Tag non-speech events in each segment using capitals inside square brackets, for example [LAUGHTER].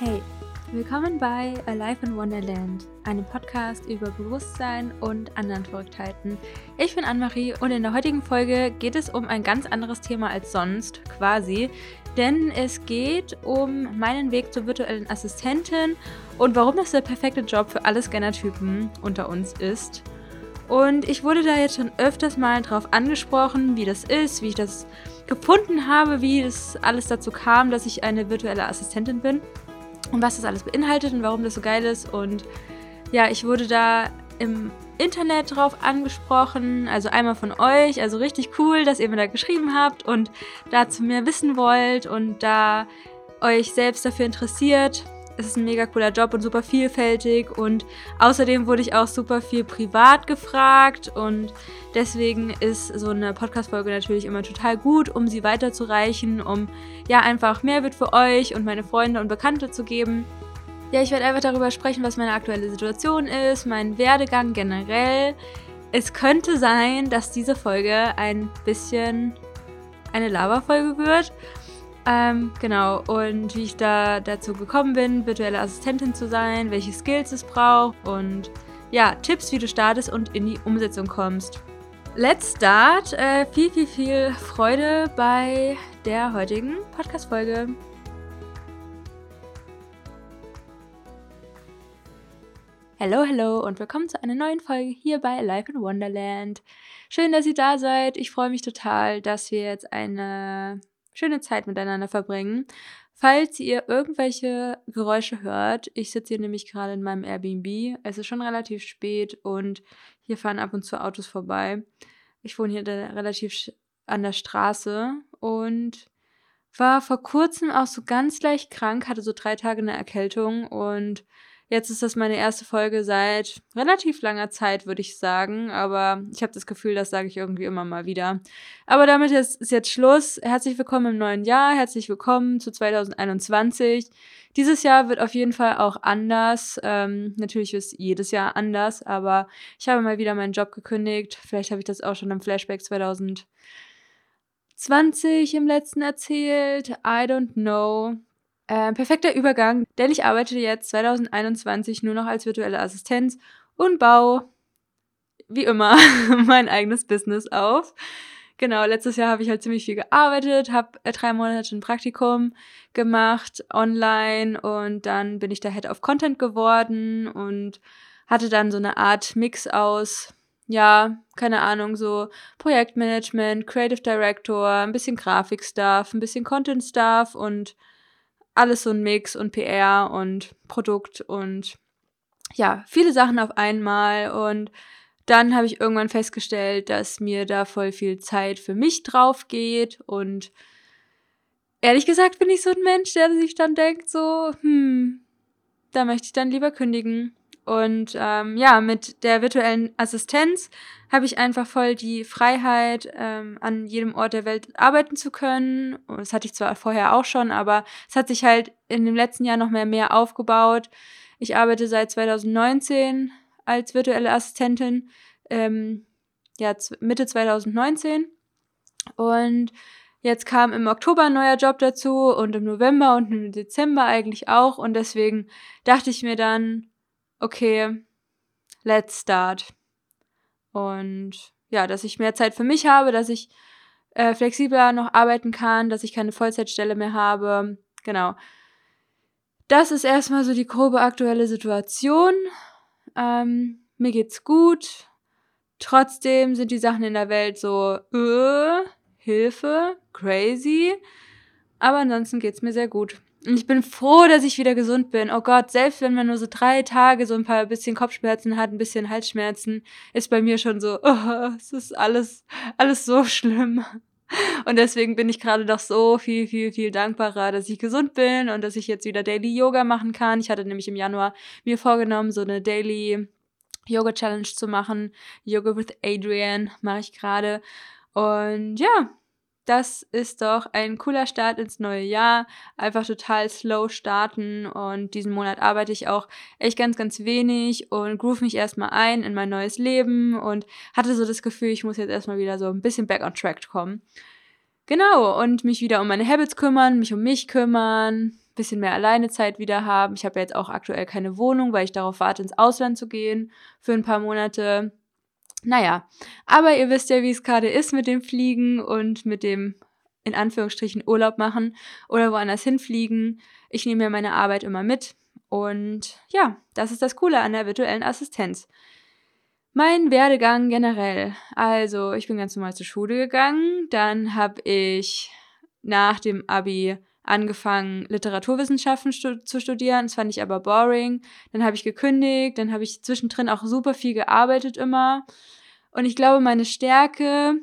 Hey, willkommen bei Alive in Wonderland, einem Podcast über Bewusstsein und anderen Verrücktheiten. Ich bin Anne-Marie und in der heutigen Folge geht es um ein ganz anderes Thema als sonst, quasi. Denn es geht um meinen Weg zur virtuellen Assistentin und warum das der perfekte Job für alle Scanner-Typen unter uns ist. Und ich wurde da jetzt schon öfters mal drauf angesprochen, wie das ist, wie ich das gefunden habe, wie es alles dazu kam, dass ich eine virtuelle Assistentin bin und was das alles beinhaltet und warum das so geil ist. Und ja, ich wurde da im Internet drauf angesprochen, also einmal von euch, also richtig cool, dass ihr mir da geschrieben habt und dazu mehr wissen wollt und da euch selbst dafür interessiert es ist ein mega cooler Job und super vielfältig und außerdem wurde ich auch super viel privat gefragt und deswegen ist so eine Podcast-Folge natürlich immer total gut, um sie weiterzureichen, um ja einfach Mehrwert für euch und meine Freunde und Bekannte zu geben. Ja, ich werde einfach darüber sprechen, was meine aktuelle Situation ist, mein Werdegang generell. Es könnte sein, dass diese Folge ein bisschen eine Lava-Folge wird. Ähm, genau, und wie ich da dazu gekommen bin, virtuelle Assistentin zu sein, welche Skills es braucht und ja, Tipps, wie du startest und in die Umsetzung kommst. Let's start. Äh, viel, viel, viel Freude bei der heutigen Podcast-Folge. Hallo, hallo und willkommen zu einer neuen Folge hier bei Life in Wonderland. Schön, dass ihr da seid. Ich freue mich total, dass wir jetzt eine schöne Zeit miteinander verbringen. Falls ihr irgendwelche Geräusche hört, ich sitze hier nämlich gerade in meinem Airbnb. Es ist schon relativ spät und hier fahren ab und zu Autos vorbei. Ich wohne hier relativ an der Straße und war vor kurzem auch so ganz leicht krank, hatte so drei Tage eine Erkältung und Jetzt ist das meine erste Folge seit relativ langer Zeit, würde ich sagen. Aber ich habe das Gefühl, das sage ich irgendwie immer mal wieder. Aber damit ist, ist jetzt Schluss. Herzlich willkommen im neuen Jahr. Herzlich willkommen zu 2021. Dieses Jahr wird auf jeden Fall auch anders. Ähm, natürlich ist jedes Jahr anders, aber ich habe mal wieder meinen Job gekündigt. Vielleicht habe ich das auch schon im Flashback 2020 im letzten erzählt. I don't know. Äh, perfekter Übergang, denn ich arbeite jetzt 2021 nur noch als virtuelle Assistenz und baue, wie immer, [LAUGHS] mein eigenes Business auf. Genau, letztes Jahr habe ich halt ziemlich viel gearbeitet, habe äh, drei Monate ein Praktikum gemacht online und dann bin ich da Head of Content geworden und hatte dann so eine Art Mix aus, ja, keine Ahnung, so Projektmanagement, Creative Director, ein bisschen Grafikstuff, ein bisschen Content-Stuff und alles so ein Mix und PR und Produkt und ja, viele Sachen auf einmal und dann habe ich irgendwann festgestellt, dass mir da voll viel Zeit für mich drauf geht und ehrlich gesagt bin ich so ein Mensch, der sich dann denkt so, hm, da möchte ich dann lieber kündigen. Und ähm, ja, mit der virtuellen Assistenz habe ich einfach voll die Freiheit, ähm, an jedem Ort der Welt arbeiten zu können. Und das hatte ich zwar vorher auch schon, aber es hat sich halt in dem letzten Jahr noch mehr mehr aufgebaut. Ich arbeite seit 2019 als virtuelle Assistentin, ähm, ja, Mitte 2019. Und jetzt kam im Oktober ein neuer Job dazu und im November und im Dezember eigentlich auch. Und deswegen dachte ich mir dann, okay, let's start. Und ja, dass ich mehr Zeit für mich habe, dass ich äh, flexibler noch arbeiten kann, dass ich keine Vollzeitstelle mehr habe. Genau. Das ist erstmal so die grobe aktuelle Situation. Ähm, mir geht's gut. Trotzdem sind die Sachen in der Welt so, äh, Hilfe, crazy. Aber ansonsten geht's mir sehr gut. Und ich bin froh, dass ich wieder gesund bin. Oh Gott, selbst wenn man nur so drei Tage so ein paar bisschen Kopfschmerzen hat, ein bisschen Halsschmerzen, ist bei mir schon so, [LAUGHS] oh, es ist alles, alles so schlimm. Und deswegen bin ich gerade doch so viel, viel, viel dankbarer, dass ich gesund bin und dass ich jetzt wieder Daily Yoga machen kann. Ich hatte nämlich im Januar mir vorgenommen, so eine Daily Yoga Challenge zu machen. Yoga with Adrian mache ich gerade. Und ja, das ist doch ein cooler Start ins neue Jahr. Einfach total slow starten und diesen Monat arbeite ich auch echt ganz, ganz wenig und groove mich erstmal ein in mein neues Leben und hatte so das Gefühl, ich muss jetzt erstmal wieder so ein bisschen back on track kommen. Genau, und mich wieder um meine Habits kümmern, mich um mich kümmern, bisschen mehr Alleinezeit wieder haben. Ich habe jetzt auch aktuell keine Wohnung, weil ich darauf warte, ins Ausland zu gehen für ein paar Monate. Naja, aber ihr wisst ja, wie es gerade ist mit dem Fliegen und mit dem in Anführungsstrichen Urlaub machen oder woanders hinfliegen. Ich nehme ja meine Arbeit immer mit. Und ja, das ist das Coole an der virtuellen Assistenz. Mein Werdegang generell. Also, ich bin ganz normal zur Schule gegangen. Dann habe ich nach dem Abi angefangen, Literaturwissenschaften stu zu studieren. Das fand ich aber boring. Dann habe ich gekündigt. Dann habe ich zwischendrin auch super viel gearbeitet immer. Und ich glaube, meine Stärke,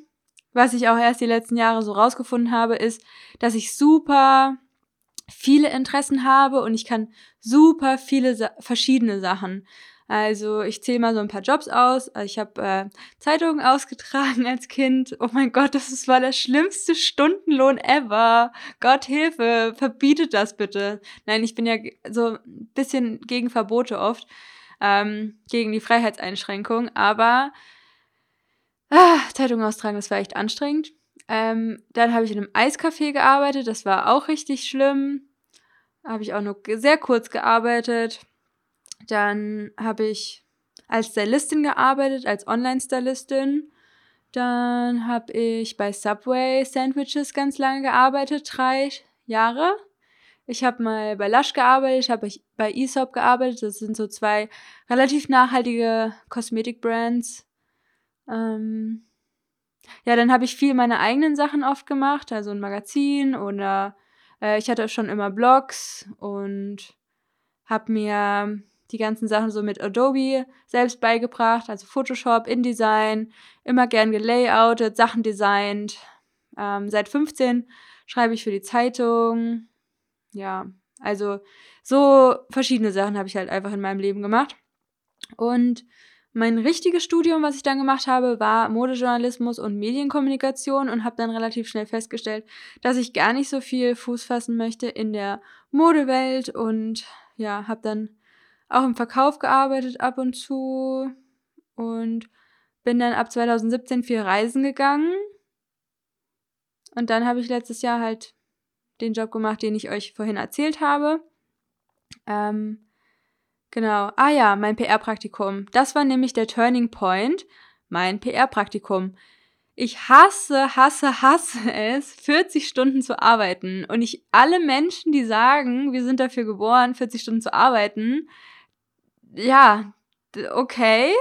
was ich auch erst die letzten Jahre so rausgefunden habe, ist, dass ich super viele Interessen habe und ich kann super viele Sa verschiedene Sachen. Also ich zähle mal so ein paar Jobs aus. Also ich habe äh, Zeitungen ausgetragen [LAUGHS] als Kind. Oh mein Gott, das war der schlimmste Stundenlohn ever. Gott Hilfe, verbietet das bitte. Nein, ich bin ja so ein bisschen gegen Verbote oft, ähm, gegen die Freiheitseinschränkung. Aber ah, Zeitung austragen, das war echt anstrengend. Ähm, dann habe ich in einem Eiscafé gearbeitet. Das war auch richtig schlimm. Habe ich auch nur sehr kurz gearbeitet. Dann habe ich als Stylistin gearbeitet, als Online-Stylistin. Dann habe ich bei Subway Sandwiches ganz lange gearbeitet, drei Jahre. Ich habe mal bei Lush gearbeitet, ich habe bei Aesop gearbeitet. Das sind so zwei relativ nachhaltige Kosmetikbrands. Ähm ja, dann habe ich viel meine eigenen Sachen oft gemacht, also ein Magazin oder äh, ich hatte schon immer Blogs und habe mir die ganzen Sachen so mit Adobe selbst beigebracht, also Photoshop, InDesign, immer gern gelayoutet, Sachen designt. Ähm, seit 15 schreibe ich für die Zeitung. Ja, also so verschiedene Sachen habe ich halt einfach in meinem Leben gemacht. Und mein richtiges Studium, was ich dann gemacht habe, war Modejournalismus und Medienkommunikation und habe dann relativ schnell festgestellt, dass ich gar nicht so viel Fuß fassen möchte in der Modewelt und ja, habe dann auch im Verkauf gearbeitet ab und zu und bin dann ab 2017 viel reisen gegangen. Und dann habe ich letztes Jahr halt den Job gemacht, den ich euch vorhin erzählt habe. Ähm, genau. Ah ja, mein PR-Praktikum. Das war nämlich der Turning Point. Mein PR-Praktikum. Ich hasse, hasse, hasse es, 40 Stunden zu arbeiten. Und ich, alle Menschen, die sagen, wir sind dafür geboren, 40 Stunden zu arbeiten, ja, okay,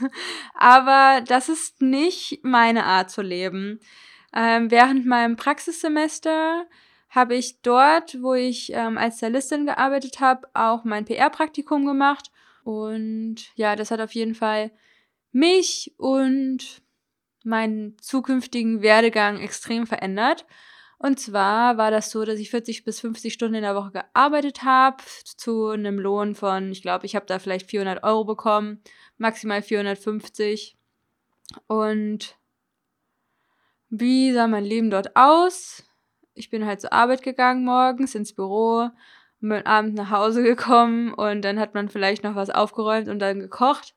[LAUGHS] aber das ist nicht meine Art zu leben. Ähm, während meinem Praxissemester habe ich dort, wo ich ähm, als Stylistin gearbeitet habe, auch mein PR-Praktikum gemacht. Und ja, das hat auf jeden Fall mich und meinen zukünftigen Werdegang extrem verändert. Und zwar war das so, dass ich 40 bis 50 Stunden in der Woche gearbeitet habe, zu einem Lohn von, ich glaube, ich habe da vielleicht 400 Euro bekommen, maximal 450. Und wie sah mein Leben dort aus? Ich bin halt zur Arbeit gegangen morgens ins Büro bin abends nach Hause [LAUGHS] gekommen und dann hat man vielleicht noch was aufgeräumt und dann gekocht.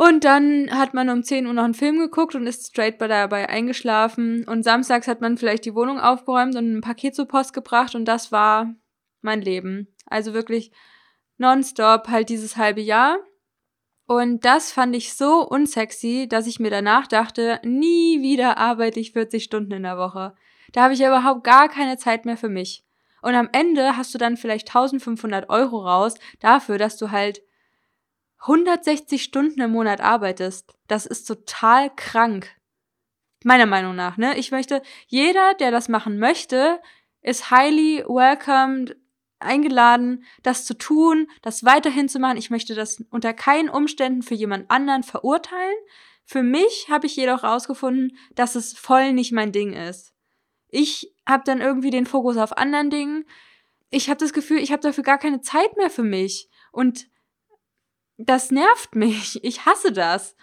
Und dann hat man um 10 Uhr noch einen Film geguckt und ist straight dabei eingeschlafen. Und samstags hat man vielleicht die Wohnung aufgeräumt und ein Paket zur Post gebracht und das war mein Leben. Also wirklich nonstop halt dieses halbe Jahr. Und das fand ich so unsexy, dass ich mir danach dachte, nie wieder arbeite ich 40 Stunden in der Woche. Da habe ich ja überhaupt gar keine Zeit mehr für mich. Und am Ende hast du dann vielleicht 1500 Euro raus dafür, dass du halt 160 Stunden im Monat arbeitest, das ist total krank. Meiner Meinung nach, ne? Ich möchte, jeder, der das machen möchte, ist highly welcomed, eingeladen, das zu tun, das weiterhin zu machen. Ich möchte das unter keinen Umständen für jemand anderen verurteilen. Für mich habe ich jedoch herausgefunden, dass es voll nicht mein Ding ist. Ich habe dann irgendwie den Fokus auf anderen Dingen. Ich habe das Gefühl, ich habe dafür gar keine Zeit mehr für mich. Und das nervt mich. Ich hasse das.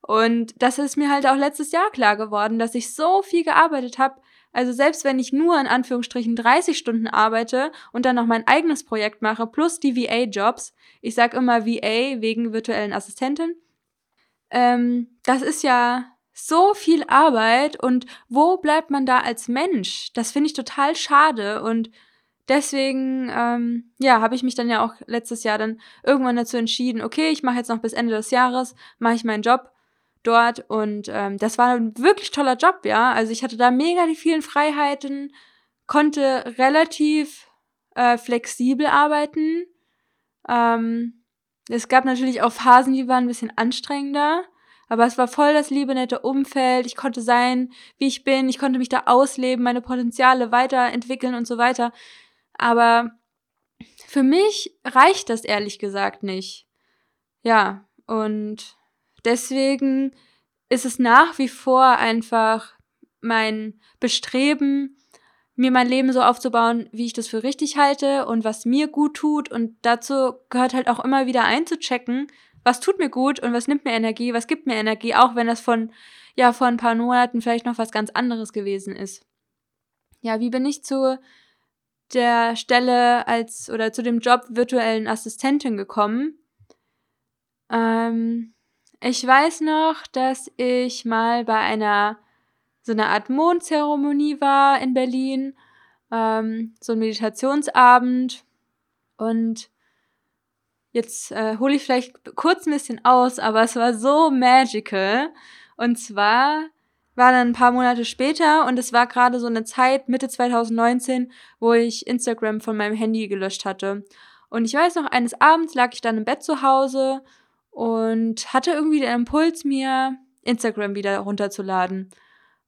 Und das ist mir halt auch letztes Jahr klar geworden, dass ich so viel gearbeitet habe. Also selbst wenn ich nur in Anführungsstrichen 30 Stunden arbeite und dann noch mein eigenes Projekt mache, plus die VA-Jobs, ich sag immer VA wegen virtuellen Assistentin, ähm, das ist ja so viel Arbeit und wo bleibt man da als Mensch? Das finde ich total schade und deswegen, ähm, ja, habe ich mich dann ja auch letztes Jahr dann irgendwann dazu entschieden, okay, ich mache jetzt noch bis Ende des Jahres, mache ich meinen Job dort und ähm, das war ein wirklich toller Job, ja. Also ich hatte da mega die vielen Freiheiten, konnte relativ äh, flexibel arbeiten. Ähm, es gab natürlich auch Phasen, die waren ein bisschen anstrengender, aber es war voll das liebe, nette Umfeld. Ich konnte sein, wie ich bin. Ich konnte mich da ausleben, meine Potenziale weiterentwickeln und so weiter. Aber für mich reicht das ehrlich gesagt nicht. Ja, und deswegen ist es nach wie vor einfach mein Bestreben, mir mein Leben so aufzubauen, wie ich das für richtig halte und was mir gut tut. Und dazu gehört halt auch immer wieder einzuchecken, was tut mir gut und was nimmt mir Energie, was gibt mir Energie, auch wenn das von, ja, vor ein paar Monaten vielleicht noch was ganz anderes gewesen ist. Ja, wie bin ich zu der Stelle als oder zu dem Job virtuellen Assistentin gekommen? Ähm, ich weiß noch, dass ich mal bei einer so einer Art Mondzeremonie war in Berlin, ähm, so ein Meditationsabend und jetzt äh, hole ich vielleicht kurz ein bisschen aus, aber es war so magical und zwar war dann ein paar Monate später und es war gerade so eine Zeit, Mitte 2019, wo ich Instagram von meinem Handy gelöscht hatte. Und ich weiß noch, eines Abends lag ich dann im Bett zu Hause und hatte irgendwie den Impuls, mir Instagram wieder runterzuladen.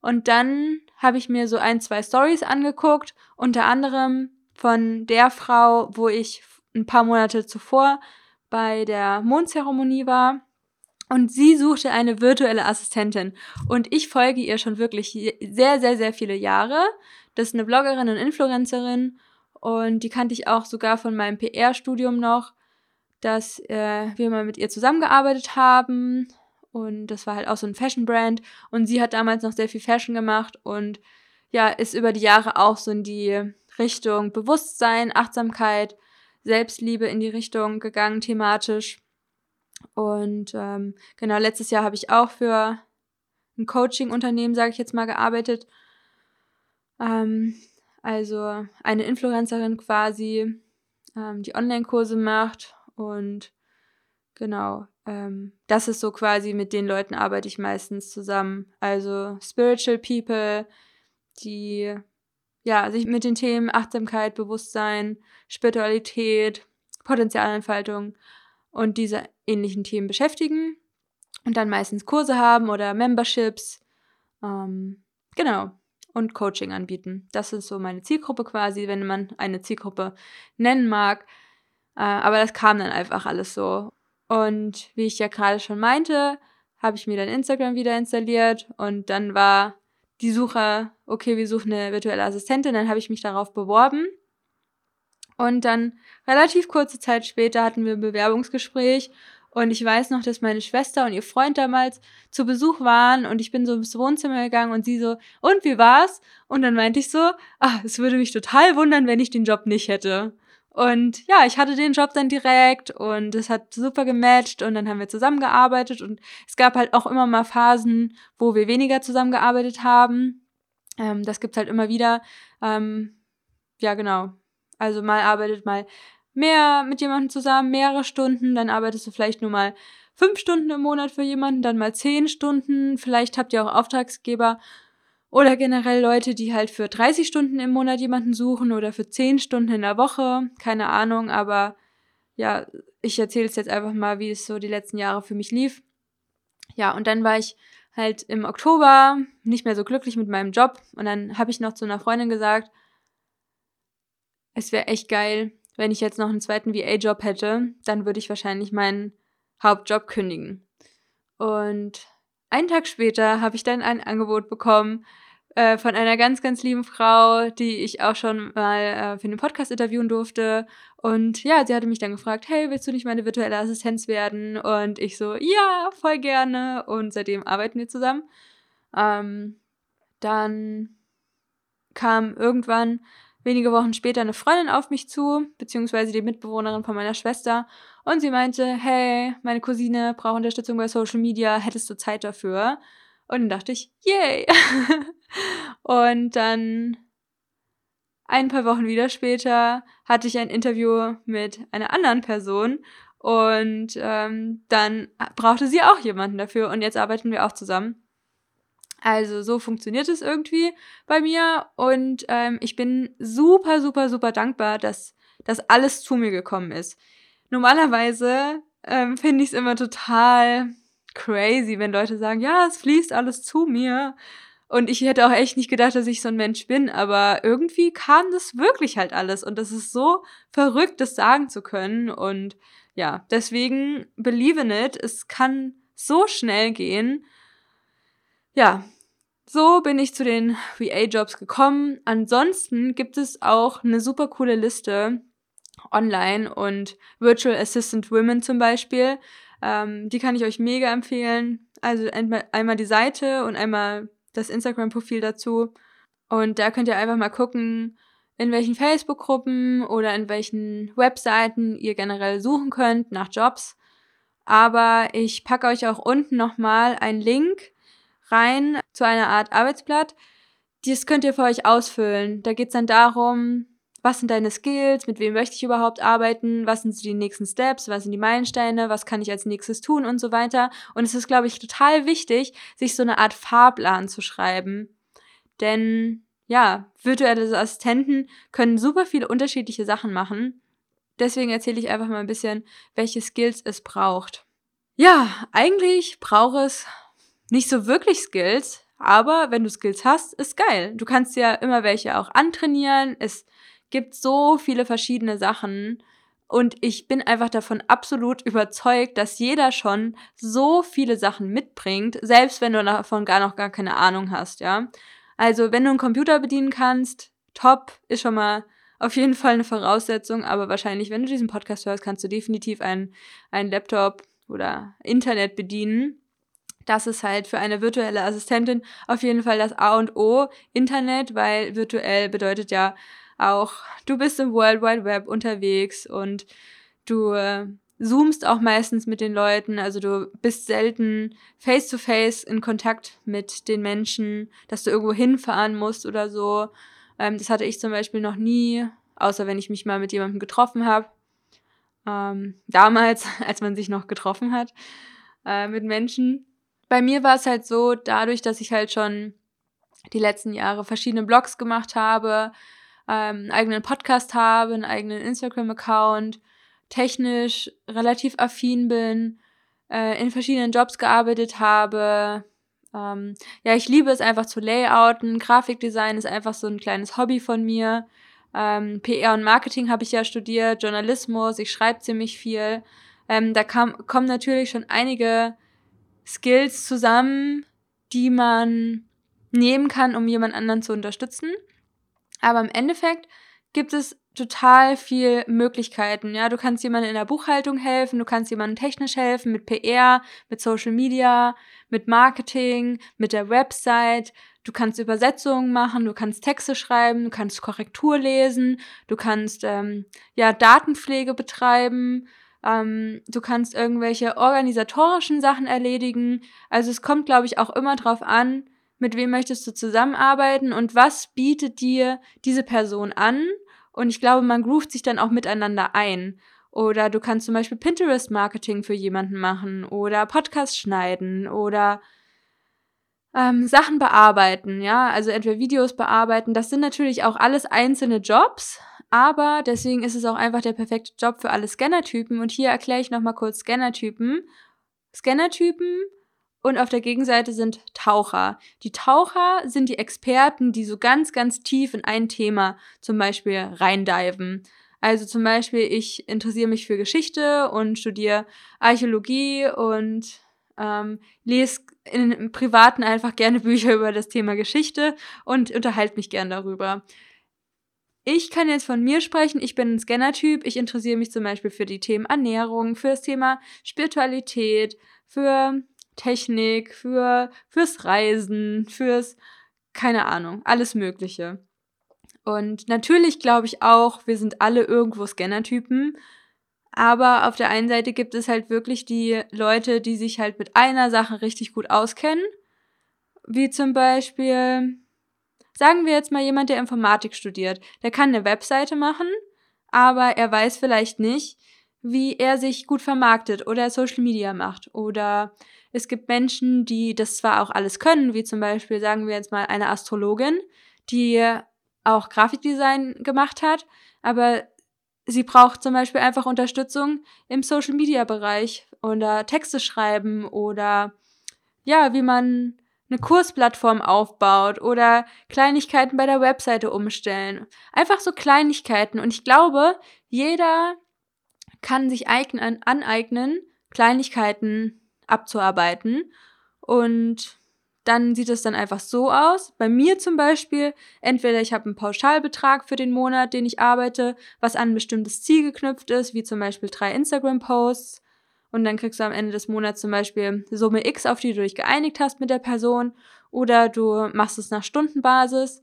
Und dann habe ich mir so ein, zwei Stories angeguckt, unter anderem von der Frau, wo ich ein paar Monate zuvor bei der Mondzeremonie war. Und sie suchte eine virtuelle Assistentin. Und ich folge ihr schon wirklich sehr, sehr, sehr viele Jahre. Das ist eine Bloggerin und Influencerin. Und die kannte ich auch sogar von meinem PR-Studium noch, dass äh, wir mal mit ihr zusammengearbeitet haben. Und das war halt auch so ein Fashion-Brand. Und sie hat damals noch sehr viel Fashion gemacht und ja, ist über die Jahre auch so in die Richtung Bewusstsein, Achtsamkeit, Selbstliebe in die Richtung gegangen, thematisch. Und ähm, genau, letztes Jahr habe ich auch für ein Coaching-Unternehmen, sage ich jetzt mal, gearbeitet. Ähm, also eine Influencerin quasi, ähm, die Online-Kurse macht und genau, ähm, das ist so quasi, mit den Leuten arbeite ich meistens zusammen. Also Spiritual People, die ja, sich mit den Themen Achtsamkeit, Bewusstsein, Spiritualität, Potenzialentfaltung und diese ähnlichen Themen beschäftigen und dann meistens Kurse haben oder Memberships. Ähm, genau. Und Coaching anbieten. Das ist so meine Zielgruppe quasi, wenn man eine Zielgruppe nennen mag. Äh, aber das kam dann einfach alles so. Und wie ich ja gerade schon meinte, habe ich mir dann Instagram wieder installiert und dann war die Suche, okay, wir suchen eine virtuelle Assistentin, dann habe ich mich darauf beworben. Und dann relativ kurze Zeit später hatten wir ein Bewerbungsgespräch und ich weiß noch, dass meine Schwester und ihr Freund damals zu Besuch waren und ich bin so ins Wohnzimmer gegangen und sie so, und wie war's? Und dann meinte ich so, ah, es würde mich total wundern, wenn ich den Job nicht hätte. Und ja, ich hatte den Job dann direkt und es hat super gematcht und dann haben wir zusammengearbeitet und es gab halt auch immer mal Phasen, wo wir weniger zusammengearbeitet haben. Ähm, das gibt's halt immer wieder. Ähm, ja, genau. Also mal arbeitet mal mehr mit jemandem zusammen, mehrere Stunden, dann arbeitest du vielleicht nur mal fünf Stunden im Monat für jemanden, dann mal zehn Stunden. Vielleicht habt ihr auch Auftragsgeber oder generell Leute, die halt für 30 Stunden im Monat jemanden suchen oder für 10 Stunden in der Woche. Keine Ahnung, aber ja, ich erzähle es jetzt einfach mal, wie es so die letzten Jahre für mich lief. Ja, und dann war ich halt im Oktober nicht mehr so glücklich mit meinem Job. Und dann habe ich noch zu einer Freundin gesagt, es wäre echt geil, wenn ich jetzt noch einen zweiten VA-Job hätte, dann würde ich wahrscheinlich meinen Hauptjob kündigen. Und einen Tag später habe ich dann ein Angebot bekommen äh, von einer ganz, ganz lieben Frau, die ich auch schon mal äh, für den Podcast interviewen durfte. Und ja, sie hatte mich dann gefragt, hey, willst du nicht meine virtuelle Assistenz werden? Und ich so, ja, voll gerne. Und seitdem arbeiten wir zusammen. Ähm, dann kam irgendwann wenige Wochen später eine Freundin auf mich zu, beziehungsweise die Mitbewohnerin von meiner Schwester. Und sie meinte, hey, meine Cousine braucht Unterstützung bei Social Media, hättest du Zeit dafür? Und dann dachte ich, yay! [LAUGHS] und dann ein paar Wochen wieder später hatte ich ein Interview mit einer anderen Person und ähm, dann brauchte sie auch jemanden dafür und jetzt arbeiten wir auch zusammen. Also so funktioniert es irgendwie bei mir und ähm, ich bin super, super, super dankbar, dass das alles zu mir gekommen ist. Normalerweise ähm, finde ich es immer total crazy, wenn Leute sagen, ja, es fließt alles zu mir. Und ich hätte auch echt nicht gedacht, dass ich so ein Mensch bin, aber irgendwie kam das wirklich halt alles. Und das ist so verrückt, das sagen zu können. Und ja, deswegen believe in it. Es kann so schnell gehen. Ja, so bin ich zu den VA-Jobs gekommen. Ansonsten gibt es auch eine super coole Liste online und Virtual Assistant Women zum Beispiel. Ähm, die kann ich euch mega empfehlen. Also einmal die Seite und einmal das Instagram-Profil dazu. Und da könnt ihr einfach mal gucken, in welchen Facebook-Gruppen oder in welchen Webseiten ihr generell suchen könnt nach Jobs. Aber ich packe euch auch unten nochmal einen Link rein zu einer Art Arbeitsblatt. Das könnt ihr für euch ausfüllen. Da geht es dann darum, was sind deine Skills, mit wem möchte ich überhaupt arbeiten, was sind die nächsten Steps, was sind die Meilensteine, was kann ich als nächstes tun und so weiter. Und es ist, glaube ich, total wichtig, sich so eine Art Fahrplan zu schreiben. Denn ja, virtuelle Assistenten können super viele unterschiedliche Sachen machen. Deswegen erzähle ich einfach mal ein bisschen, welche Skills es braucht. Ja, eigentlich braucht es nicht so wirklich Skills, aber wenn du Skills hast, ist geil. Du kannst ja immer welche auch antrainieren. Es gibt so viele verschiedene Sachen. Und ich bin einfach davon absolut überzeugt, dass jeder schon so viele Sachen mitbringt, selbst wenn du davon gar noch gar keine Ahnung hast, ja. Also, wenn du einen Computer bedienen kannst, top, ist schon mal auf jeden Fall eine Voraussetzung, aber wahrscheinlich, wenn du diesen Podcast hörst, kannst du definitiv einen, einen Laptop oder Internet bedienen. Das ist halt für eine virtuelle Assistentin auf jeden Fall das A und O Internet, weil virtuell bedeutet ja auch, du bist im World Wide Web unterwegs und du äh, zoomst auch meistens mit den Leuten, also du bist selten face to face in Kontakt mit den Menschen, dass du irgendwo hinfahren musst oder so. Ähm, das hatte ich zum Beispiel noch nie, außer wenn ich mich mal mit jemandem getroffen habe. Ähm, damals, [LAUGHS] als man sich noch getroffen hat äh, mit Menschen. Bei mir war es halt so, dadurch, dass ich halt schon die letzten Jahre verschiedene Blogs gemacht habe, ähm, einen eigenen Podcast habe, einen eigenen Instagram-Account, technisch relativ affin bin, äh, in verschiedenen Jobs gearbeitet habe. Ähm, ja, ich liebe es einfach zu layouten. Grafikdesign ist einfach so ein kleines Hobby von mir. Ähm, PR und Marketing habe ich ja studiert, Journalismus, ich schreibe ziemlich viel. Ähm, da kam, kommen natürlich schon einige Skills zusammen, die man nehmen kann, um jemand anderen zu unterstützen. Aber im Endeffekt gibt es total viel Möglichkeiten. Ja, du kannst jemandem in der Buchhaltung helfen, du kannst jemandem technisch helfen mit PR, mit Social Media, mit Marketing, mit der Website. Du kannst Übersetzungen machen, du kannst Texte schreiben, du kannst Korrektur lesen, du kannst ähm, ja Datenpflege betreiben, ähm, du kannst irgendwelche organisatorischen Sachen erledigen. Also es kommt, glaube ich, auch immer drauf an, mit wem möchtest du zusammenarbeiten und was bietet dir diese Person an. Und ich glaube, man groovt sich dann auch miteinander ein. Oder du kannst zum Beispiel Pinterest-Marketing für jemanden machen oder Podcast schneiden oder ähm, Sachen bearbeiten, ja, also entweder Videos bearbeiten. Das sind natürlich auch alles einzelne Jobs, aber deswegen ist es auch einfach der perfekte Job für alle Scannertypen. Und hier erkläre ich nochmal kurz Scannertypen. Scannertypen und auf der Gegenseite sind Taucher. Die Taucher sind die Experten, die so ganz, ganz tief in ein Thema zum Beispiel reindiven. Also zum Beispiel, ich interessiere mich für Geschichte und studiere Archäologie und ähm, lese in, im Privaten einfach gerne [LAUGHS] Bücher über das Thema Geschichte und unterhalte mich gern darüber. Ich kann jetzt von mir sprechen, ich bin ein Scanner-Typ, ich interessiere mich zum Beispiel für die Themen Ernährung, für das Thema Spiritualität, für Technik, für, fürs Reisen, fürs, keine Ahnung, alles Mögliche. Und natürlich glaube ich auch, wir sind alle irgendwo Scannertypen. Aber auf der einen Seite gibt es halt wirklich die Leute, die sich halt mit einer Sache richtig gut auskennen. Wie zum Beispiel sagen wir jetzt mal jemand, der Informatik studiert, der kann eine Webseite machen, aber er weiß vielleicht nicht, wie er sich gut vermarktet oder Social Media macht. Oder es gibt Menschen, die das zwar auch alles können, wie zum Beispiel, sagen wir jetzt mal, eine Astrologin, die auch Grafikdesign gemacht hat, aber sie braucht zum Beispiel einfach Unterstützung im Social Media Bereich oder Texte schreiben oder ja, wie man eine Kursplattform aufbaut oder Kleinigkeiten bei der Webseite umstellen. Einfach so Kleinigkeiten. Und ich glaube, jeder kann sich eignen, aneignen, Kleinigkeiten abzuarbeiten. Und dann sieht es dann einfach so aus. Bei mir zum Beispiel, entweder ich habe einen Pauschalbetrag für den Monat, den ich arbeite, was an ein bestimmtes Ziel geknüpft ist, wie zum Beispiel drei Instagram-Posts. Und dann kriegst du am Ende des Monats zum Beispiel Summe X, auf die du dich geeinigt hast mit der Person. Oder du machst es nach Stundenbasis.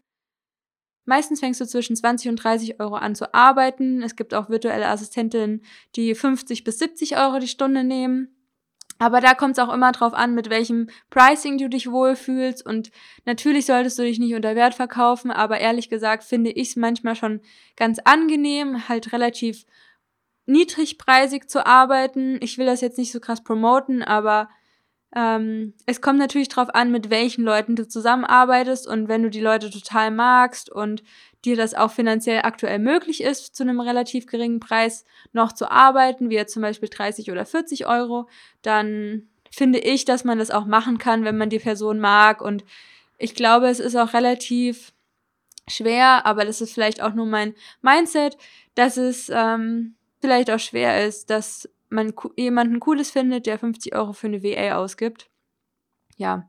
Meistens fängst du zwischen 20 und 30 Euro an zu arbeiten. Es gibt auch virtuelle Assistentinnen, die 50 bis 70 Euro die Stunde nehmen. Aber da kommt es auch immer drauf an, mit welchem Pricing du dich wohlfühlst. Und natürlich solltest du dich nicht unter Wert verkaufen, aber ehrlich gesagt finde ich es manchmal schon ganz angenehm, halt relativ niedrigpreisig zu arbeiten. Ich will das jetzt nicht so krass promoten, aber ähm, es kommt natürlich drauf an, mit welchen Leuten du zusammenarbeitest und wenn du die Leute total magst und dir das auch finanziell aktuell möglich ist, zu einem relativ geringen Preis noch zu arbeiten, wie jetzt zum Beispiel 30 oder 40 Euro, dann finde ich, dass man das auch machen kann, wenn man die Person mag. Und ich glaube, es ist auch relativ schwer, aber das ist vielleicht auch nur mein Mindset, dass es ähm, vielleicht auch schwer ist, dass man jemanden Cooles findet, der 50 Euro für eine WA ausgibt. Ja.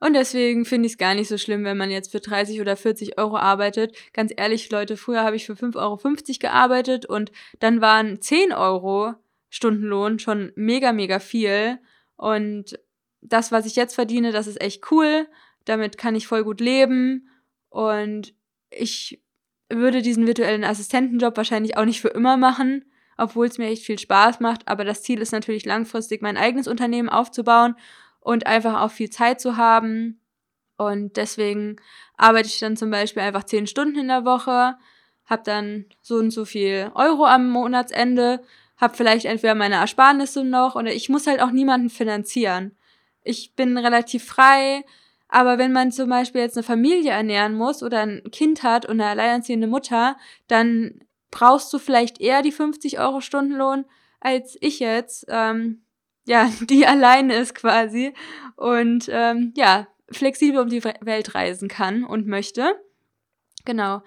Und deswegen finde ich es gar nicht so schlimm, wenn man jetzt für 30 oder 40 Euro arbeitet. Ganz ehrlich, Leute, früher habe ich für 5,50 Euro gearbeitet und dann waren 10 Euro Stundenlohn schon mega, mega viel. Und das, was ich jetzt verdiene, das ist echt cool. Damit kann ich voll gut leben. Und ich würde diesen virtuellen Assistentenjob wahrscheinlich auch nicht für immer machen obwohl es mir echt viel Spaß macht. Aber das Ziel ist natürlich langfristig, mein eigenes Unternehmen aufzubauen und einfach auch viel Zeit zu haben. Und deswegen arbeite ich dann zum Beispiel einfach zehn Stunden in der Woche, habe dann so und so viel Euro am Monatsende, habe vielleicht entweder meine Ersparnisse noch oder ich muss halt auch niemanden finanzieren. Ich bin relativ frei, aber wenn man zum Beispiel jetzt eine Familie ernähren muss oder ein Kind hat und eine alleinerziehende Mutter, dann brauchst du vielleicht eher die 50 Euro Stundenlohn als ich jetzt, ähm, ja, [LAUGHS] die alleine ist quasi und ähm, ja, flexibel um die Welt reisen kann und möchte. Genau.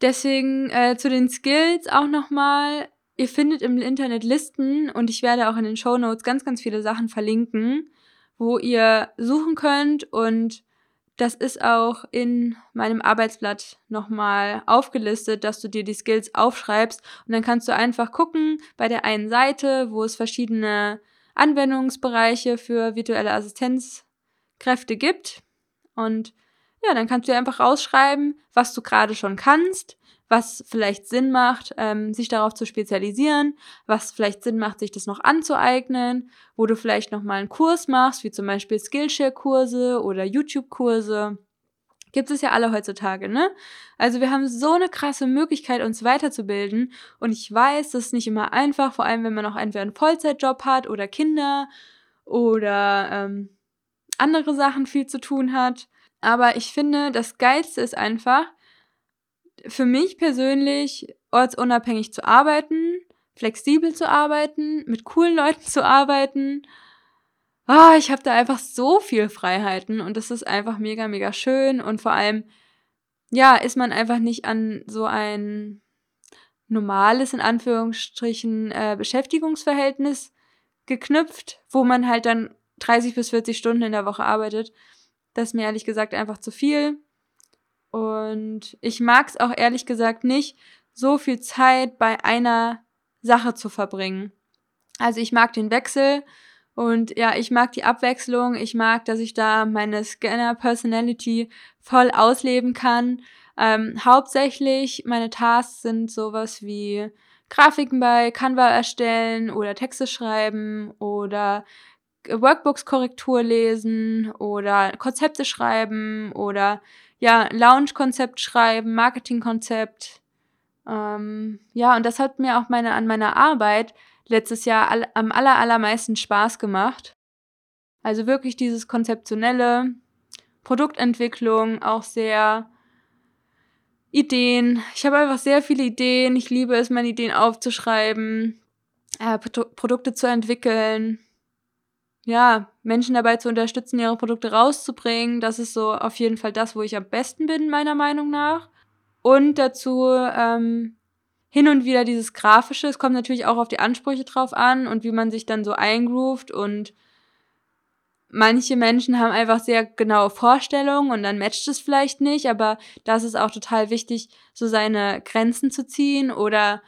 Deswegen äh, zu den Skills auch nochmal. Ihr findet im Internet Listen und ich werde auch in den Show Notes ganz, ganz viele Sachen verlinken, wo ihr suchen könnt und das ist auch in meinem Arbeitsblatt nochmal aufgelistet, dass du dir die Skills aufschreibst. Und dann kannst du einfach gucken bei der einen Seite, wo es verschiedene Anwendungsbereiche für virtuelle Assistenzkräfte gibt. Und ja, dann kannst du einfach rausschreiben, was du gerade schon kannst, was vielleicht Sinn macht, ähm, sich darauf zu spezialisieren, was vielleicht Sinn macht, sich das noch anzueignen, wo du vielleicht noch mal einen Kurs machst, wie zum Beispiel Skillshare-Kurse oder YouTube-Kurse. Gibt es ja alle heutzutage, ne? Also wir haben so eine krasse Möglichkeit, uns weiterzubilden. Und ich weiß, das ist nicht immer einfach, vor allem wenn man auch entweder einen Vollzeitjob hat oder Kinder oder ähm, andere Sachen viel zu tun hat. Aber ich finde, das Geilste ist einfach, für mich persönlich ortsunabhängig zu arbeiten, flexibel zu arbeiten, mit coolen Leuten [LAUGHS] zu arbeiten. Ah, oh, ich habe da einfach so viel Freiheiten und das ist einfach mega, mega schön und vor allem, ja, ist man einfach nicht an so ein normales, in Anführungsstrichen, äh, Beschäftigungsverhältnis geknüpft, wo man halt dann 30 bis 40 Stunden in der Woche arbeitet. Das ist mir ehrlich gesagt einfach zu viel. Und ich mag es auch ehrlich gesagt nicht, so viel Zeit bei einer Sache zu verbringen. Also ich mag den Wechsel und ja, ich mag die Abwechslung. Ich mag, dass ich da meine Scanner-Personality voll ausleben kann. Ähm, hauptsächlich meine Tasks sind sowas wie Grafiken bei Canva erstellen oder Texte schreiben oder Workbooks-Korrektur lesen oder Konzepte schreiben oder ja, Lounge-Konzept schreiben, Marketing-Konzept. Ähm, ja, und das hat mir auch meine, an meiner Arbeit letztes Jahr all, am aller, allermeisten Spaß gemacht. Also wirklich dieses konzeptionelle, Produktentwicklung auch sehr Ideen. Ich habe einfach sehr viele Ideen. Ich liebe es, meine Ideen aufzuschreiben, äh, Pro Produkte zu entwickeln. Ja, Menschen dabei zu unterstützen, ihre Produkte rauszubringen. Das ist so auf jeden Fall das, wo ich am besten bin, meiner Meinung nach. Und dazu ähm, hin und wieder dieses Grafische. Es kommt natürlich auch auf die Ansprüche drauf an und wie man sich dann so eingroovt und manche Menschen haben einfach sehr genaue Vorstellungen und dann matcht es vielleicht nicht, aber das ist auch total wichtig, so seine Grenzen zu ziehen oder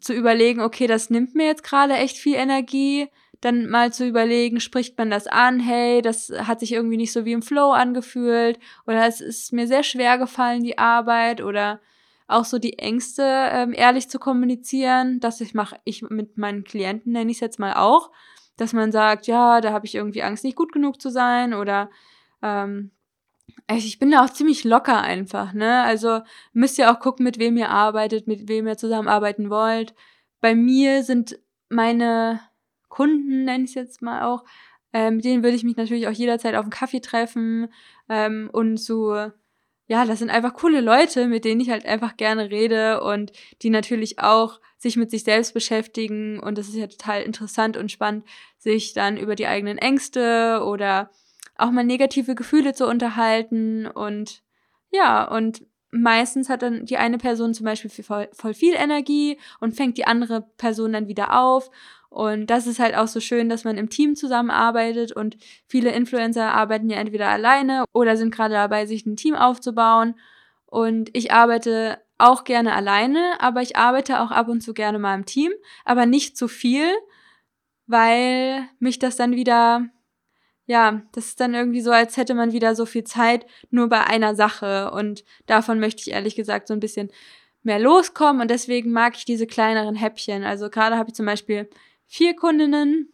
zu überlegen, okay, das nimmt mir jetzt gerade echt viel Energie, dann mal zu überlegen, spricht man das an, hey, das hat sich irgendwie nicht so wie im Flow angefühlt oder es ist mir sehr schwer gefallen, die Arbeit oder auch so die Ängste ähm, ehrlich zu kommunizieren, das ich mache ich mit meinen Klienten nenne ich es jetzt mal auch, dass man sagt, ja, da habe ich irgendwie Angst, nicht gut genug zu sein oder ähm, ich bin da auch ziemlich locker einfach, ne? Also müsst ihr auch gucken, mit wem ihr arbeitet, mit wem ihr zusammenarbeiten wollt. Bei mir sind meine Kunden, nenne ich es jetzt mal auch, äh, mit denen würde ich mich natürlich auch jederzeit auf einen Kaffee treffen ähm, und so ja, das sind einfach coole Leute, mit denen ich halt einfach gerne rede und die natürlich auch sich mit sich selbst beschäftigen. Und das ist ja total interessant und spannend, sich dann über die eigenen Ängste oder auch mal negative Gefühle zu unterhalten. Und ja, und meistens hat dann die eine Person zum Beispiel voll, voll viel Energie und fängt die andere Person dann wieder auf. Und das ist halt auch so schön, dass man im Team zusammenarbeitet und viele Influencer arbeiten ja entweder alleine oder sind gerade dabei, sich ein Team aufzubauen. Und ich arbeite auch gerne alleine, aber ich arbeite auch ab und zu gerne mal im Team, aber nicht zu viel, weil mich das dann wieder, ja, das ist dann irgendwie so, als hätte man wieder so viel Zeit nur bei einer Sache. Und davon möchte ich ehrlich gesagt so ein bisschen mehr loskommen und deswegen mag ich diese kleineren Häppchen. Also gerade habe ich zum Beispiel vier Kundinnen,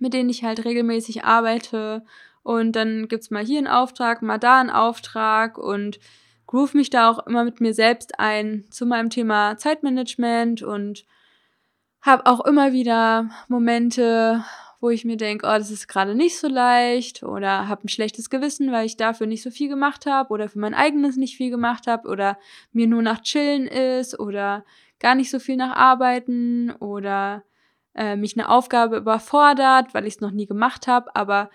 mit denen ich halt regelmäßig arbeite. Und dann gibt's mal hier einen Auftrag, mal da einen Auftrag und groove mich da auch immer mit mir selbst ein zu meinem Thema Zeitmanagement und habe auch immer wieder Momente, wo ich mir denke, oh, das ist gerade nicht so leicht oder habe ein schlechtes Gewissen, weil ich dafür nicht so viel gemacht habe oder für mein eigenes nicht viel gemacht habe oder mir nur nach Chillen ist oder gar nicht so viel nach Arbeiten oder äh, mich eine Aufgabe überfordert, weil ich es noch nie gemacht habe, aber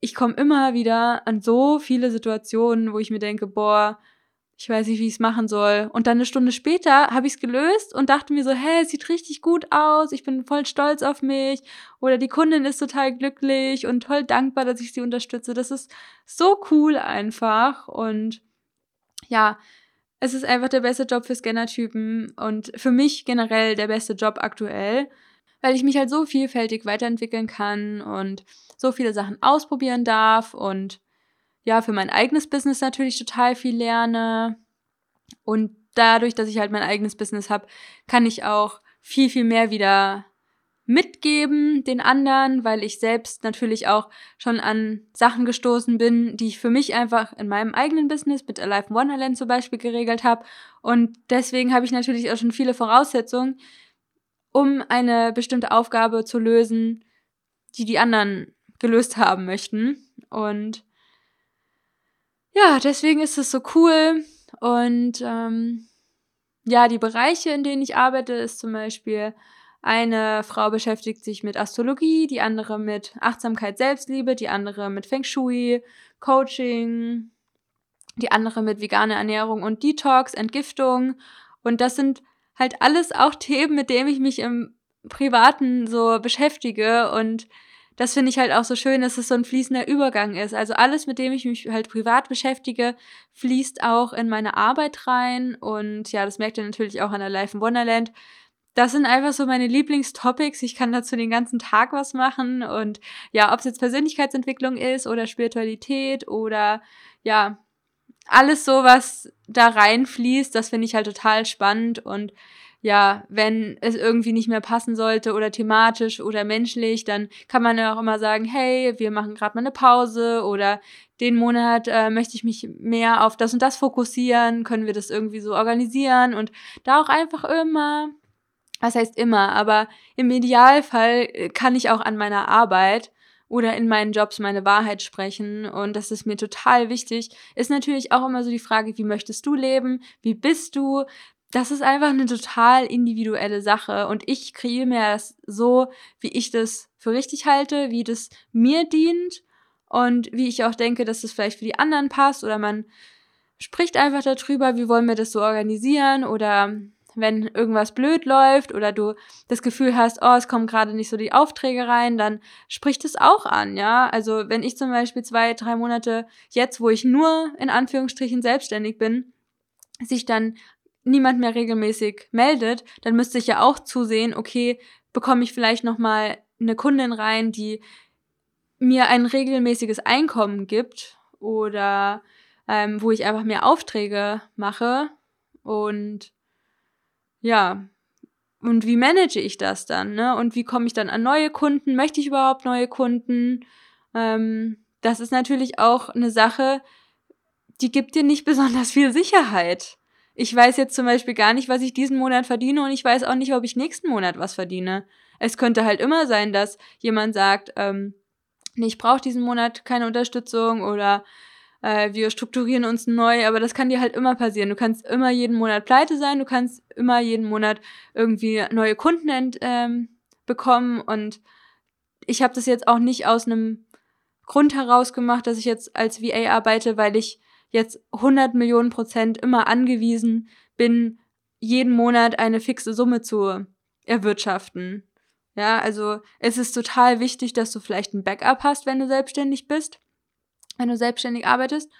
ich komme immer wieder an so viele Situationen, wo ich mir denke, boah, ich weiß nicht, wie ich es machen soll. Und dann eine Stunde später habe ich es gelöst und dachte mir so, hä, es sieht richtig gut aus, ich bin voll stolz auf mich. Oder die Kundin ist total glücklich und toll dankbar, dass ich sie unterstütze. Das ist so cool einfach. Und ja, es ist einfach der beste Job für Scannertypen und für mich generell der beste Job aktuell weil ich mich halt so vielfältig weiterentwickeln kann und so viele Sachen ausprobieren darf und ja, für mein eigenes Business natürlich total viel lerne. Und dadurch, dass ich halt mein eigenes Business habe, kann ich auch viel, viel mehr wieder mitgeben den anderen, weil ich selbst natürlich auch schon an Sachen gestoßen bin, die ich für mich einfach in meinem eigenen Business mit Alive Wonderland zum Beispiel geregelt habe. Und deswegen habe ich natürlich auch schon viele Voraussetzungen, um eine bestimmte Aufgabe zu lösen, die die anderen gelöst haben möchten. Und ja, deswegen ist es so cool. Und ähm, ja, die Bereiche, in denen ich arbeite, ist zum Beispiel eine Frau beschäftigt sich mit Astrologie, die andere mit Achtsamkeit, Selbstliebe, die andere mit Feng Shui, Coaching, die andere mit veganer Ernährung und Detox, Entgiftung. Und das sind halt alles auch Themen, mit denen ich mich im Privaten so beschäftige und das finde ich halt auch so schön, dass es so ein fließender Übergang ist. Also alles, mit dem ich mich halt privat beschäftige, fließt auch in meine Arbeit rein. Und ja, das merkt ihr natürlich auch an der Life in Wonderland. Das sind einfach so meine Lieblingstopics. Ich kann dazu den ganzen Tag was machen. Und ja, ob es jetzt Persönlichkeitsentwicklung ist oder Spiritualität oder ja, alles so, was da reinfließt, das finde ich halt total spannend und ja, wenn es irgendwie nicht mehr passen sollte oder thematisch oder menschlich, dann kann man ja auch immer sagen, hey, wir machen gerade mal eine Pause oder den Monat äh, möchte ich mich mehr auf das und das fokussieren, können wir das irgendwie so organisieren und da auch einfach immer, was heißt immer, aber im Idealfall äh, kann ich auch an meiner Arbeit oder in meinen Jobs meine Wahrheit sprechen. Und das ist mir total wichtig. Ist natürlich auch immer so die Frage, wie möchtest du leben? Wie bist du? Das ist einfach eine total individuelle Sache. Und ich kreiere mir das so, wie ich das für richtig halte, wie das mir dient und wie ich auch denke, dass das vielleicht für die anderen passt. Oder man spricht einfach darüber, wie wollen wir das so organisieren oder wenn irgendwas blöd läuft oder du das Gefühl hast, oh, es kommen gerade nicht so die Aufträge rein, dann spricht es auch an, ja. Also wenn ich zum Beispiel zwei, drei Monate jetzt, wo ich nur in Anführungsstrichen selbstständig bin, sich dann niemand mehr regelmäßig meldet, dann müsste ich ja auch zusehen, okay, bekomme ich vielleicht nochmal eine Kundin rein, die mir ein regelmäßiges Einkommen gibt oder ähm, wo ich einfach mehr Aufträge mache und ja, und wie manage ich das dann, ne? Und wie komme ich dann an neue Kunden? Möchte ich überhaupt neue Kunden? Ähm, das ist natürlich auch eine Sache, die gibt dir nicht [LAUGHS] besonders viel Sicherheit. Ich weiß jetzt zum Beispiel gar nicht, was ich diesen Monat verdiene und ich weiß auch nicht, ob ich nächsten Monat was verdiene. Es könnte halt immer sein, dass jemand sagt, ähm, ich brauche diesen Monat keine Unterstützung oder äh, wir strukturieren uns neu, aber das kann dir halt immer passieren. Du kannst immer jeden Monat pleite sein, du kannst immer jeden Monat irgendwie neue Kunden ent, ähm, bekommen und ich habe das jetzt auch nicht aus einem Grund heraus gemacht, dass ich jetzt als VA arbeite, weil ich jetzt 100 Millionen Prozent immer angewiesen bin, jeden Monat eine fixe Summe zu erwirtschaften. Ja, also es ist total wichtig, dass du vielleicht ein Backup hast, wenn du selbstständig bist wenn du selbstständig arbeitest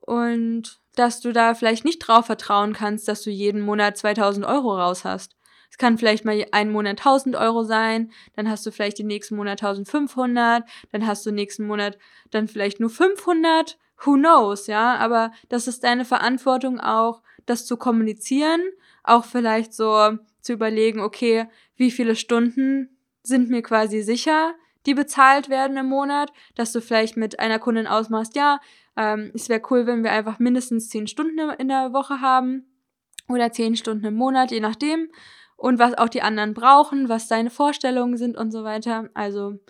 und dass du da vielleicht nicht drauf vertrauen kannst, dass du jeden Monat 2000 Euro raus hast. Es kann vielleicht mal einen Monat 1000 Euro sein, dann hast du vielleicht den nächsten Monat 1500, dann hast du nächsten Monat dann vielleicht nur 500, who knows, ja, aber das ist deine Verantwortung auch, das zu kommunizieren, auch vielleicht so zu überlegen, okay, wie viele Stunden sind mir quasi sicher, die bezahlt werden im Monat, dass du vielleicht mit einer Kundin ausmachst, ja, ähm, es wäre cool, wenn wir einfach mindestens zehn Stunden in der Woche haben oder zehn Stunden im Monat, je nachdem. Und was auch die anderen brauchen, was deine Vorstellungen sind und so weiter. Also,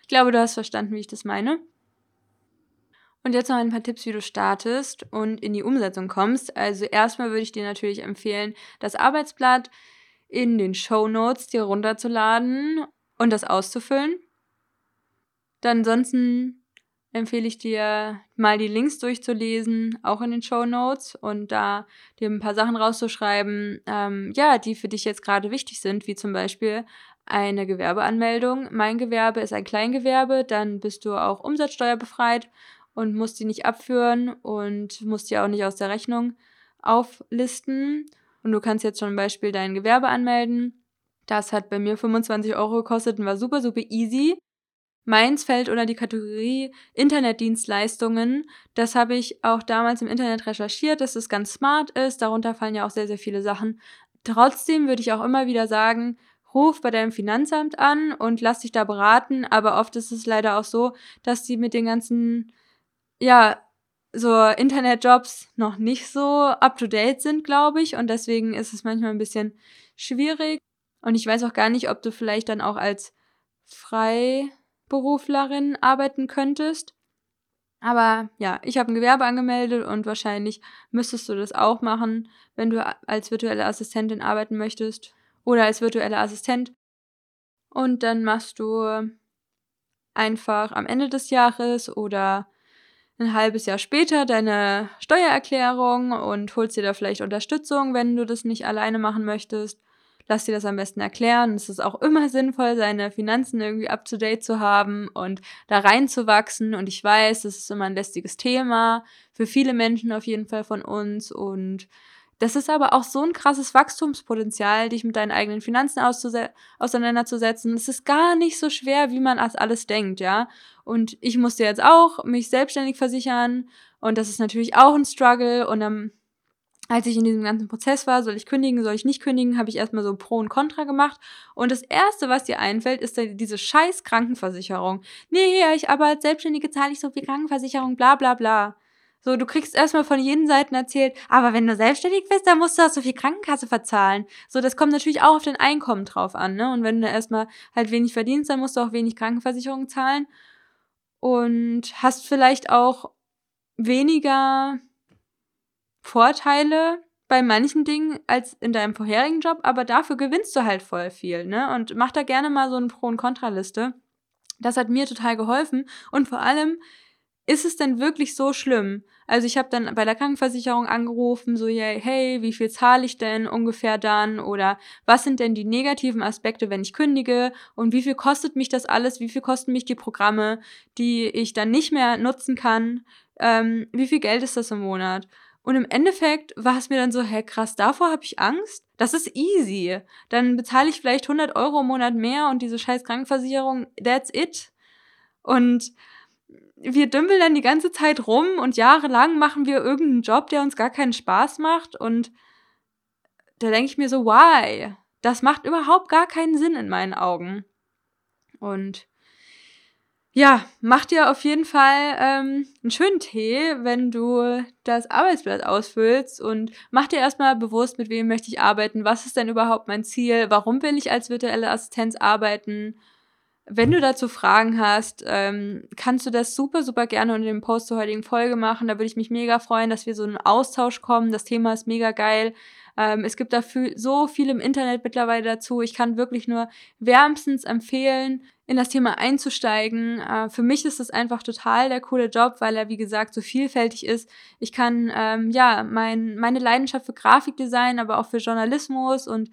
ich glaube, du hast verstanden, wie ich das meine. Und jetzt noch ein paar Tipps, wie du startest und in die Umsetzung kommst. Also erstmal würde ich dir natürlich empfehlen, das Arbeitsblatt in den Show Notes dir runterzuladen und das auszufüllen. Dann ansonsten empfehle ich dir mal die Links durchzulesen, auch in den Show Notes und da dir ein paar Sachen rauszuschreiben, ähm, ja, die für dich jetzt gerade wichtig sind, wie zum Beispiel eine Gewerbeanmeldung. Mein Gewerbe ist ein Kleingewerbe, dann bist du auch umsatzsteuerbefreit und musst die nicht abführen und musst die auch nicht aus der Rechnung auflisten. Und du kannst jetzt zum Beispiel dein Gewerbe anmelden. Das hat bei mir 25 Euro gekostet und war super, super easy. Meins fällt unter die Kategorie Internetdienstleistungen. Das habe ich auch damals im Internet recherchiert, dass es ganz smart ist. Darunter fallen ja auch sehr, sehr viele Sachen. Trotzdem würde ich auch immer wieder sagen, ruf bei deinem Finanzamt an und lass dich da beraten. Aber oft ist es leider auch so, dass die mit den ganzen, ja, so Internetjobs noch nicht so up to date sind, glaube ich. Und deswegen ist es manchmal ein bisschen schwierig. Und ich weiß auch gar nicht, ob du vielleicht dann auch als frei Beruflerin arbeiten könntest. Aber ja, ich habe ein Gewerbe angemeldet und wahrscheinlich müsstest du das auch machen, wenn du als virtuelle Assistentin arbeiten möchtest oder als virtuelle Assistent. Und dann machst du einfach am Ende des Jahres oder ein halbes Jahr später deine Steuererklärung und holst dir da vielleicht Unterstützung, wenn du das nicht alleine machen möchtest lass dir das am besten erklären. Es ist auch immer [LAUGHS] sinnvoll, seine Finanzen irgendwie up to date zu haben und da reinzuwachsen. Und ich weiß, das ist immer ein lästiges Thema für viele Menschen auf jeden Fall von uns. Und das ist aber auch so ein krasses Wachstumspotenzial, dich mit deinen eigenen Finanzen auseinanderzusetzen. Es ist gar nicht so schwer, wie man das alles denkt, ja. Und ich musste jetzt auch mich selbstständig versichern. Und das ist natürlich auch ein Struggle. Und dann als ich in diesem ganzen Prozess war, soll ich kündigen, soll ich nicht kündigen, habe ich erstmal so Pro und Contra gemacht. Und das Erste, was dir einfällt, ist diese scheiß Krankenversicherung. Nee, ich aber als Selbstständige zahle ich so viel Krankenversicherung, bla bla bla. So, du kriegst erstmal von jeden Seiten erzählt, aber wenn du selbstständig bist, dann musst du auch so viel Krankenkasse verzahlen. So, das kommt natürlich auch auf dein Einkommen drauf an, ne? Und wenn du erstmal halt wenig verdienst, dann musst du auch wenig Krankenversicherung zahlen. Und hast vielleicht auch weniger Vorteile bei manchen Dingen als in deinem vorherigen Job, aber dafür gewinnst du halt voll viel, ne? Und mach da gerne mal so eine Pro- und Kontraliste. Das hat mir total geholfen und vor allem ist es denn wirklich so schlimm? Also ich habe dann bei der Krankenversicherung angerufen, so hey, wie viel zahle ich denn ungefähr dann? Oder was sind denn die negativen Aspekte, wenn ich kündige? Und wie viel kostet mich das alles? Wie viel kosten mich die Programme, die ich dann nicht mehr nutzen kann? Ähm, wie viel Geld ist das im Monat? Und im Endeffekt war es mir dann so, hä, krass, davor habe ich Angst? Das ist easy. Dann bezahle ich vielleicht 100 Euro im Monat mehr und diese scheiß Krankenversicherung, that's it. Und wir dümpeln dann die ganze Zeit rum und jahrelang machen wir irgendeinen Job, der uns gar keinen Spaß macht. Und da denke ich mir so, why? Das macht überhaupt gar keinen Sinn in meinen Augen. Und ja, mach dir auf jeden Fall ähm, einen schönen Tee, wenn du das Arbeitsblatt ausfüllst und mach dir erstmal bewusst, mit wem möchte ich arbeiten, was ist denn überhaupt mein Ziel, warum will ich als virtuelle Assistenz arbeiten. Wenn du dazu Fragen hast, ähm, kannst du das super, super gerne unter dem Post zur heutigen Folge machen. Da würde ich mich mega freuen, dass wir so einen Austausch kommen. Das Thema ist mega geil. Ähm, es gibt dafür so viel im Internet mittlerweile dazu. Ich kann wirklich nur wärmstens empfehlen, in das Thema einzusteigen. Äh, für mich ist es einfach total der coole Job, weil er, wie gesagt, so vielfältig ist. Ich kann, ähm, ja, mein, meine Leidenschaft für Grafikdesign, aber auch für Journalismus und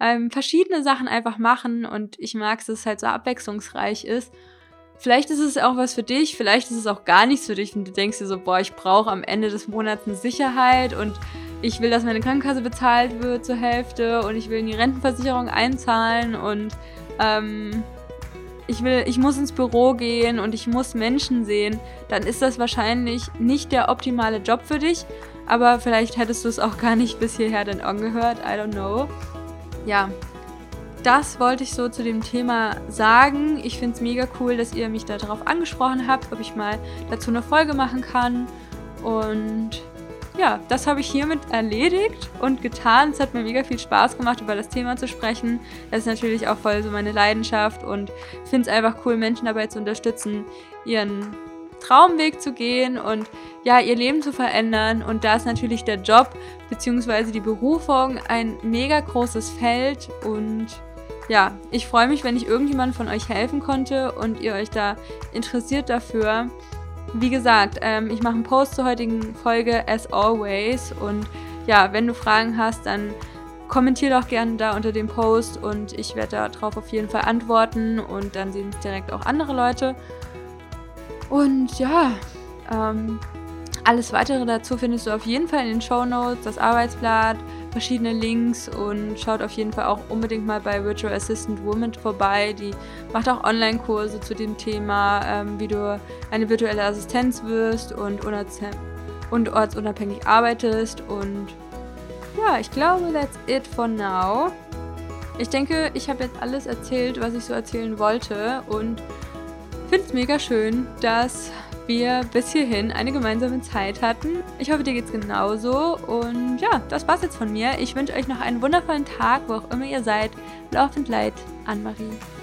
ähm, verschiedene Sachen einfach machen und ich mag es, dass es halt so abwechslungsreich ist. Vielleicht ist es auch was für dich, vielleicht ist es auch gar nichts für dich und du denkst dir so, boah, ich brauche am Ende des Monats eine Sicherheit und ich will, dass meine Krankenkasse bezahlt wird zur Hälfte und ich will in die Rentenversicherung einzahlen und ähm, ich will, ich muss ins Büro gehen und ich muss Menschen sehen, dann ist das wahrscheinlich nicht der optimale Job für dich. Aber vielleicht hättest du es auch gar nicht bis hierher dann angehört. I don't know. Ja, das wollte ich so zu dem Thema sagen. Ich finde es mega cool, dass ihr mich darauf angesprochen habt, ob ich mal dazu eine Folge machen kann. Und ja, das habe ich hiermit erledigt und getan. Es hat mir mega viel Spaß gemacht, über das Thema zu sprechen. Das ist natürlich auch voll so meine Leidenschaft und finde es einfach cool, Menschen dabei zu unterstützen, ihren Traumweg zu gehen und ja, ihr Leben zu verändern. Und da ist natürlich der Job bzw. die Berufung ein mega großes Feld und ja, ich freue mich, wenn ich irgendjemand von euch helfen konnte und ihr euch da interessiert dafür. Wie gesagt, ähm, ich mache einen Post zur heutigen Folge as always und ja, wenn du Fragen hast, dann kommentier doch gerne da unter dem Post und ich werde darauf auf jeden Fall antworten und dann sehen es direkt auch andere Leute. Und ja, ähm, alles weitere dazu findest du auf jeden Fall in den Show Notes, das Arbeitsblatt, verschiedene Links und schaut auf jeden Fall auch unbedingt mal bei Virtual Assistant Woman vorbei. Die macht auch Online-Kurse zu dem Thema, ähm, wie du eine virtuelle Assistenz wirst und, und ortsunabhängig arbeitest. Und ja, ich glaube, that's it for now. Ich denke, ich habe jetzt alles erzählt, was ich so erzählen wollte und finde es mega schön, dass wir bis hierhin eine gemeinsame Zeit hatten. Ich hoffe, dir geht's genauso. Und ja, das war's jetzt von mir. Ich wünsche euch noch einen wundervollen Tag, wo auch immer ihr seid. And Light, Anne-Marie.